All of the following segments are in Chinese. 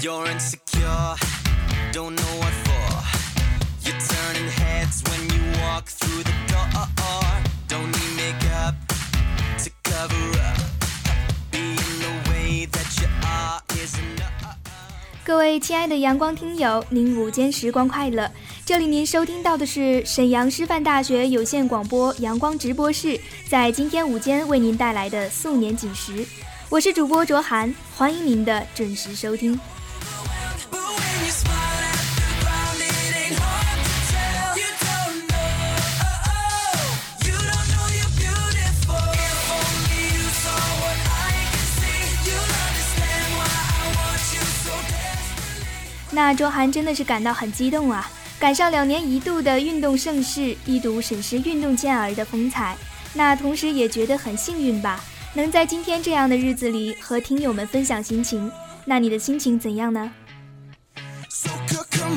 You're insecure, don't know what for. You're turning heads when you walk through the door. Don't need makeup to cover up. Being the way that you are is enough. 各位亲爱的阳光听友，您午间时光快乐！这里您收听到的是沈阳师范大学有线广播阳光直播室，在今天午间为您带来的素年锦时，我是主播卓涵，欢迎您的准时收听。那卓涵真的是感到很激动啊！赶上两年一度的运动盛世，一睹沈氏运动健儿的风采，那同时也觉得很幸运吧，能在今天这样的日子里和听友们分享心情。那你的心情怎样呢？So c- come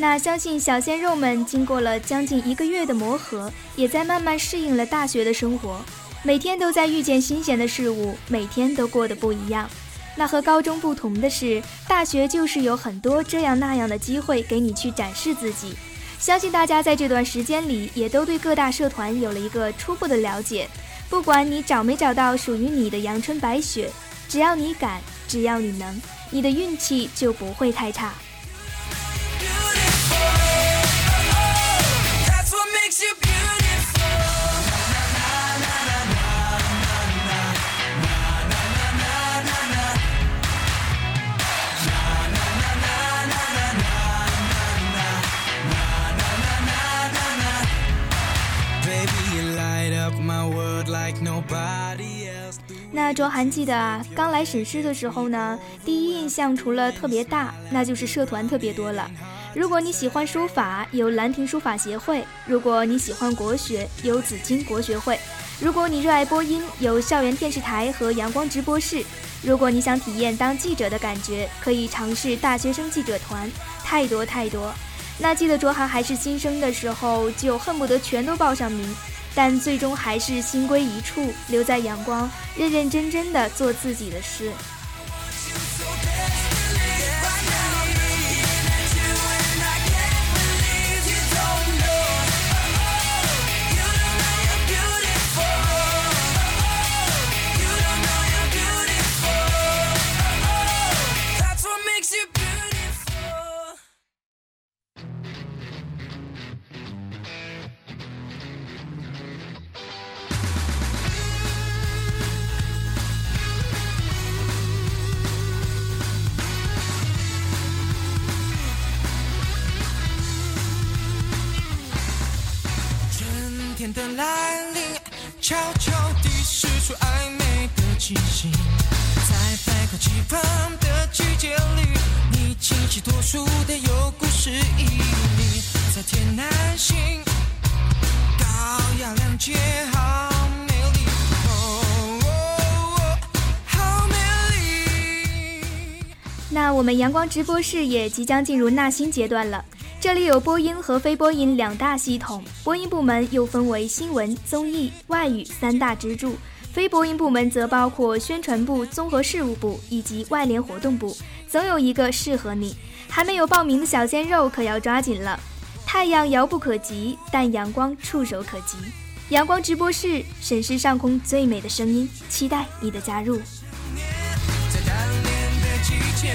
那相信小鲜肉们经过了将近一个月的磨合，也在慢慢适应了大学的生活，每天都在遇见新鲜的事物，每天都过得不一样。那和高中不同的是，大学就是有很多这样那样的机会给你去展示自己。相信大家在这段时间里，也都对各大社团有了一个初步的了解。不管你找没找到属于你的阳春白雪，只要你敢，只要你能，你的运气就不会太差。那卓涵记得啊，刚来沈师的时候呢，第一印象除了特别大，那就是社团特别多了。如果你喜欢书法，有兰亭书法协会；如果你喜欢国学，有紫金国学会；如果你热爱播音，有校园电视台和阳光直播室；如果你想体验当记者的感觉，可以尝试大学生记者团，太多太多。那记得卓涵还是新生的时候，就恨不得全都报上名。但最终还是心归一处，留在阳光，认认真真的做自己的事。天的来临，悄悄地释出暧昧的气息，在百花齐放的季节里，你清晰脱俗的有故事意义，在天南星，高雅亮洁，好美丽，哦哦哦，好美丽。那我们阳光直播室也即将进入纳新阶段了。这里有播音和非播音两大系统，播音部门又分为新闻、综艺、外语三大支柱，非播音部门则包括宣传部、综合事务部以及外联活动部，总有一个适合你。还没有报名的小鲜肉可要抓紧了。太阳遥不可及，但阳光触手可及。阳光直播室，审视上空最美的声音，期待你的加入。在的季节，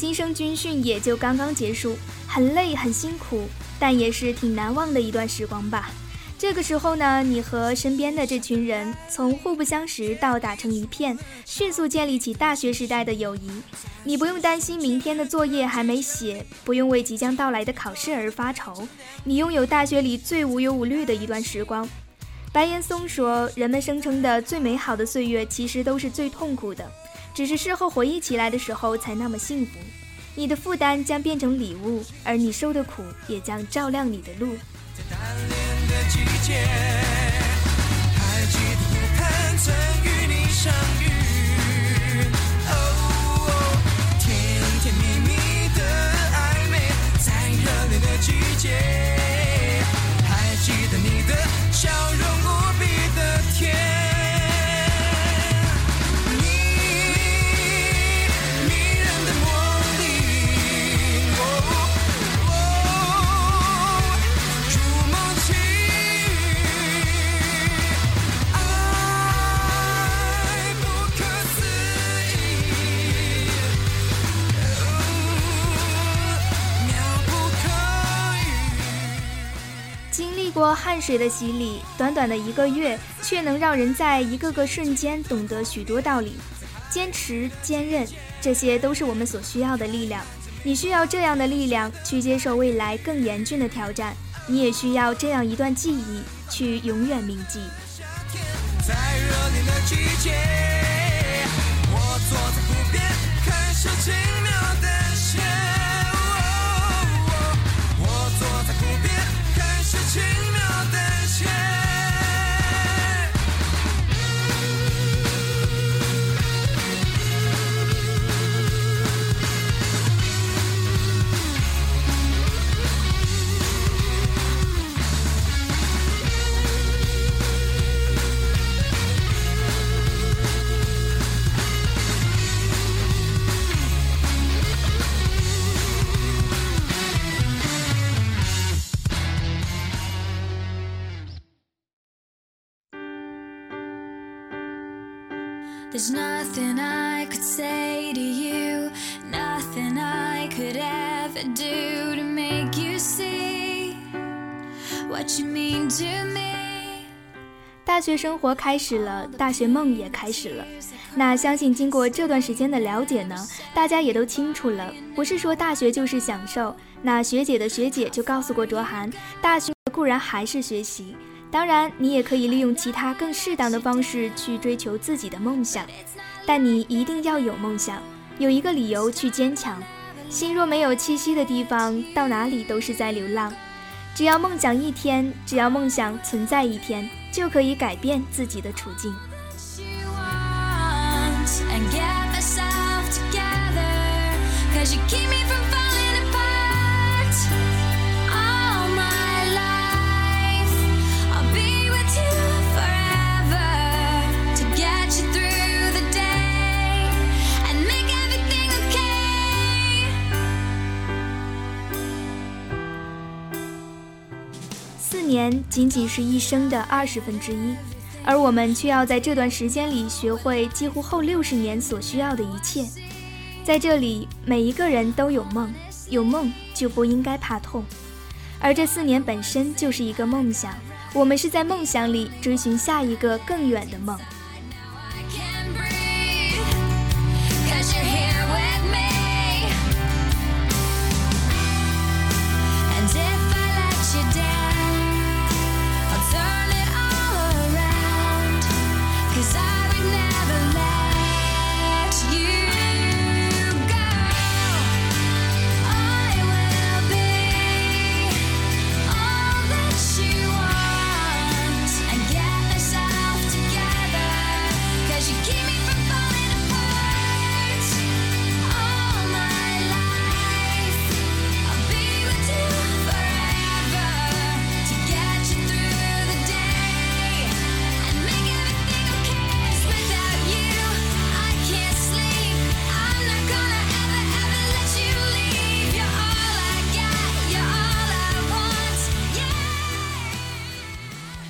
新生军训也就刚刚结束，很累很辛苦，但也是挺难忘的一段时光吧。这个时候呢，你和身边的这群人从互不相识到打成一片，迅速建立起大学时代的友谊。你不用担心明天的作业还没写，不用为即将到来的考试而发愁，你拥有大学里最无忧无虑的一段时光。白岩松说：“人们声称的最美好的岁月，其实都是最痛苦的，只是事后回忆起来的时候才那么幸福。你的负担将变成礼物，而你受的苦也将照亮你的路。”，在热恋的季节。水的洗礼，短短的一个月，却能让人在一个个瞬间懂得许多道理。坚持、坚韧，这些都是我们所需要的力量。你需要这样的力量去接受未来更严峻的挑战，你也需要这样一段记忆去永远铭记。在热恋的季节，it ever do to make you see what you mean to me. 大学生活开始了，大学梦也开始了。那相信经过这段时间的了解呢，大家也都清楚了，不是说大学就是享受。那学姐的学姐就告诉过卓涵，大学固然还是学习。当然，你也可以利用其他更适当的方式去追求自己的梦想，但你一定要有梦想，有一个理由去坚强。心若没有栖息的地方，到哪里都是在流浪。只要梦想一天，只要梦想存在一天，就可以改变自己的处境。年仅仅是一生的二十分之一，而我们却要在这段时间里学会几乎后六十年所需要的一切。在这里，每一个人都有梦，有梦就不应该怕痛，而这四年本身就是一个梦想。我们是在梦想里追寻下一个更远的梦。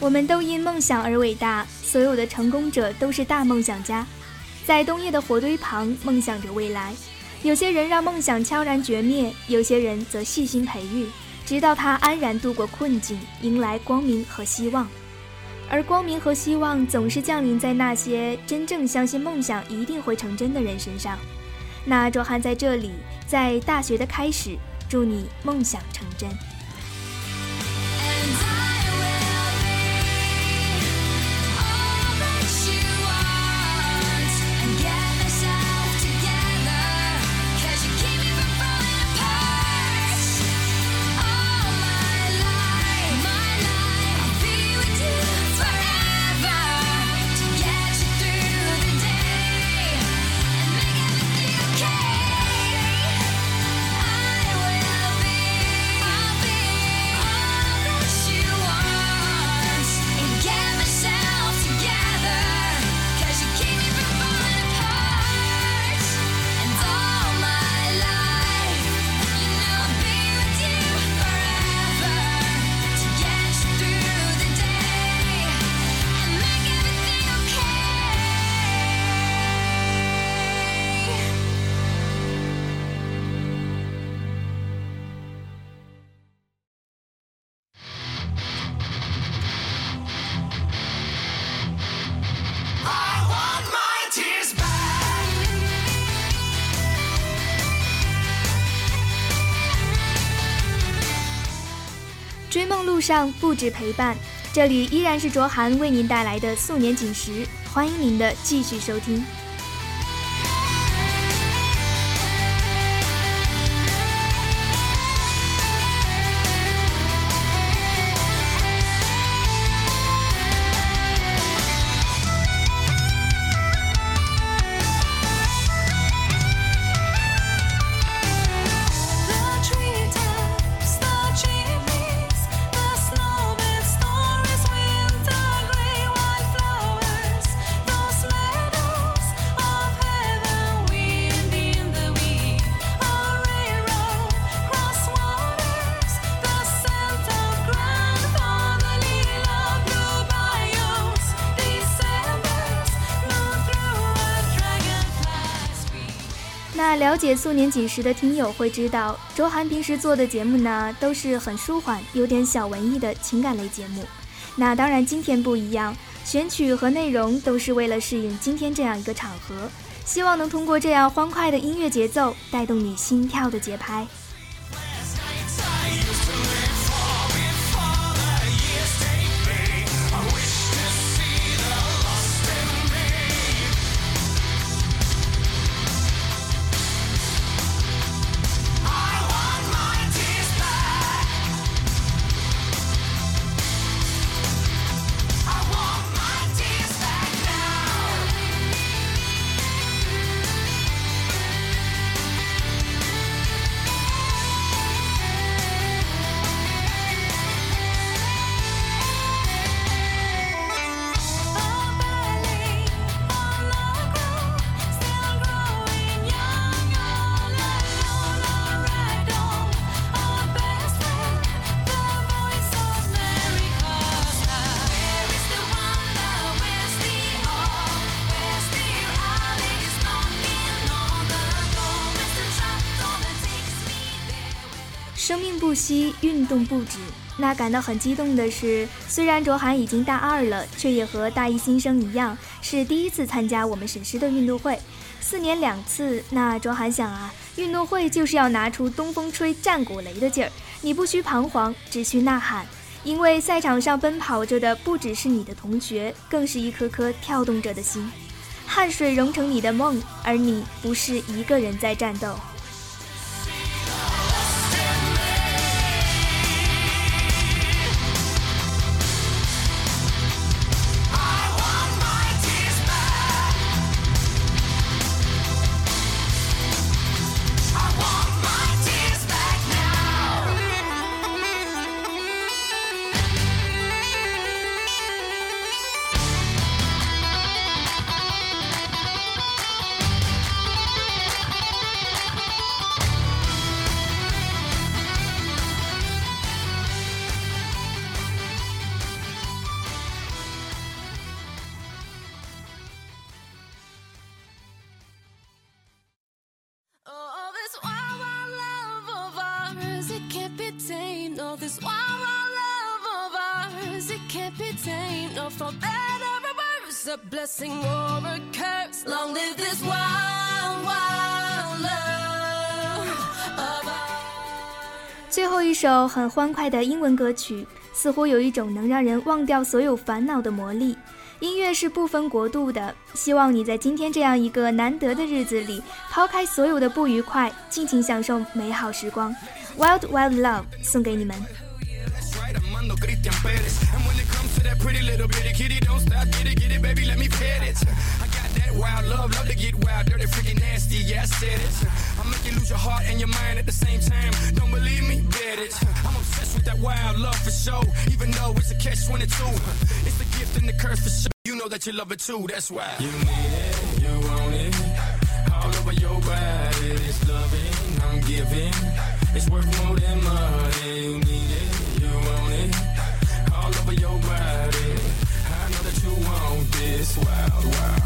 我们都因梦想而伟大，所有的成功者都是大梦想家，在冬夜的火堆旁梦想着未来。有些人让梦想悄然绝灭，有些人则细心培育，直到他安然度过困境，迎来光明和希望。而光明和希望总是降临在那些真正相信梦想一定会成真的人身上。那卓涵在这里，在大学的开始，祝你梦想成真。追梦路上不止陪伴，这里依然是卓涵为您带来的素年锦时，欢迎您的继续收听。解素年锦时的听友会知道，卓涵平时做的节目呢，都是很舒缓、有点小文艺的情感类节目。那当然，今天不一样，选曲和内容都是为了适应今天这样一个场合，希望能通过这样欢快的音乐节奏，带动你心跳的节拍。命不息，运动不止。那感到很激动的是，虽然卓涵已经大二了，却也和大一新生一样，是第一次参加我们沈师的运动会。四年两次，那卓涵想啊，运动会就是要拿出东风吹战鼓擂的劲儿，你不需彷徨，只需呐喊，因为赛场上奔跑着的不只是你的同学，更是一颗颗跳动着的心。汗水融成你的梦，而你不是一个人在战斗。No, this wild, wild love of ours, it can't be tamed. No, for better or worse, a blessing or a curse. Long live this wild, wild love of ours. 最后一首很欢快的英文歌曲，似乎有一种能让人忘掉所有烦恼的魔力。音乐是不分国度的，希望你在今天这样一个难得的日子里，抛开所有的不愉快，尽情享受美好时光。Wild Wild Love 送给你们。 That's right, Armando Christian Perez. And when it comes to that pretty little bitty kitty, don't stop, get it, get it, baby, let me pet it. I got that wild love, love to get wild, dirty, freaking nasty, yeah, I said it. I make you lose your heart and your mind at the same time. Don't believe me, bet it. I'm obsessed with that wild love for sure, even though it's a catch 22. It's the gift and the curse for sure. Know that you love it too, that's why. You need it, you want it. All over your body, this loving I'm giving. It's worth more than money. You need it, you want it. All over your body. I know that you want this wild, wild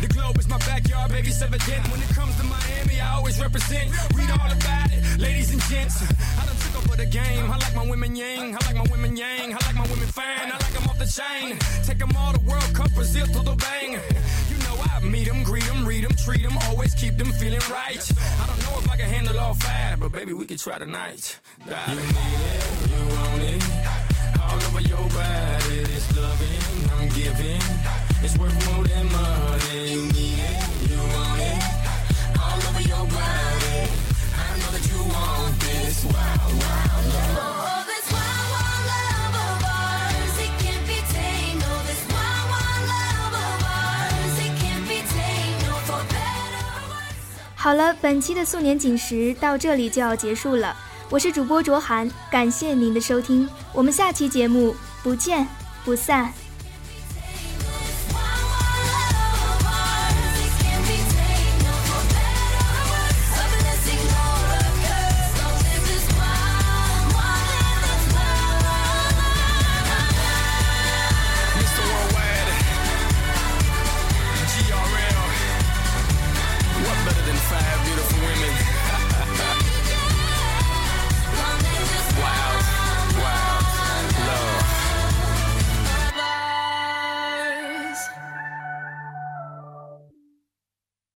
The globe is my backyard, baby, it's evident. When it comes to Miami, I always represent. Read all about it, ladies and gents. I done took over the game. I like my women yang. I like my women yang. I like my women fine. I like them off the chain. Take them all to World Cup, Brazil to the bang. You know I meet them, greet them, read them, treat them. Always keep them feeling right. I don't know if I can handle all five, but baby, we can try tonight. You need it, 好了，本期的素年锦时到这里就要结束了。我是主播卓涵，感谢您的收听，我们下期节目不见不散。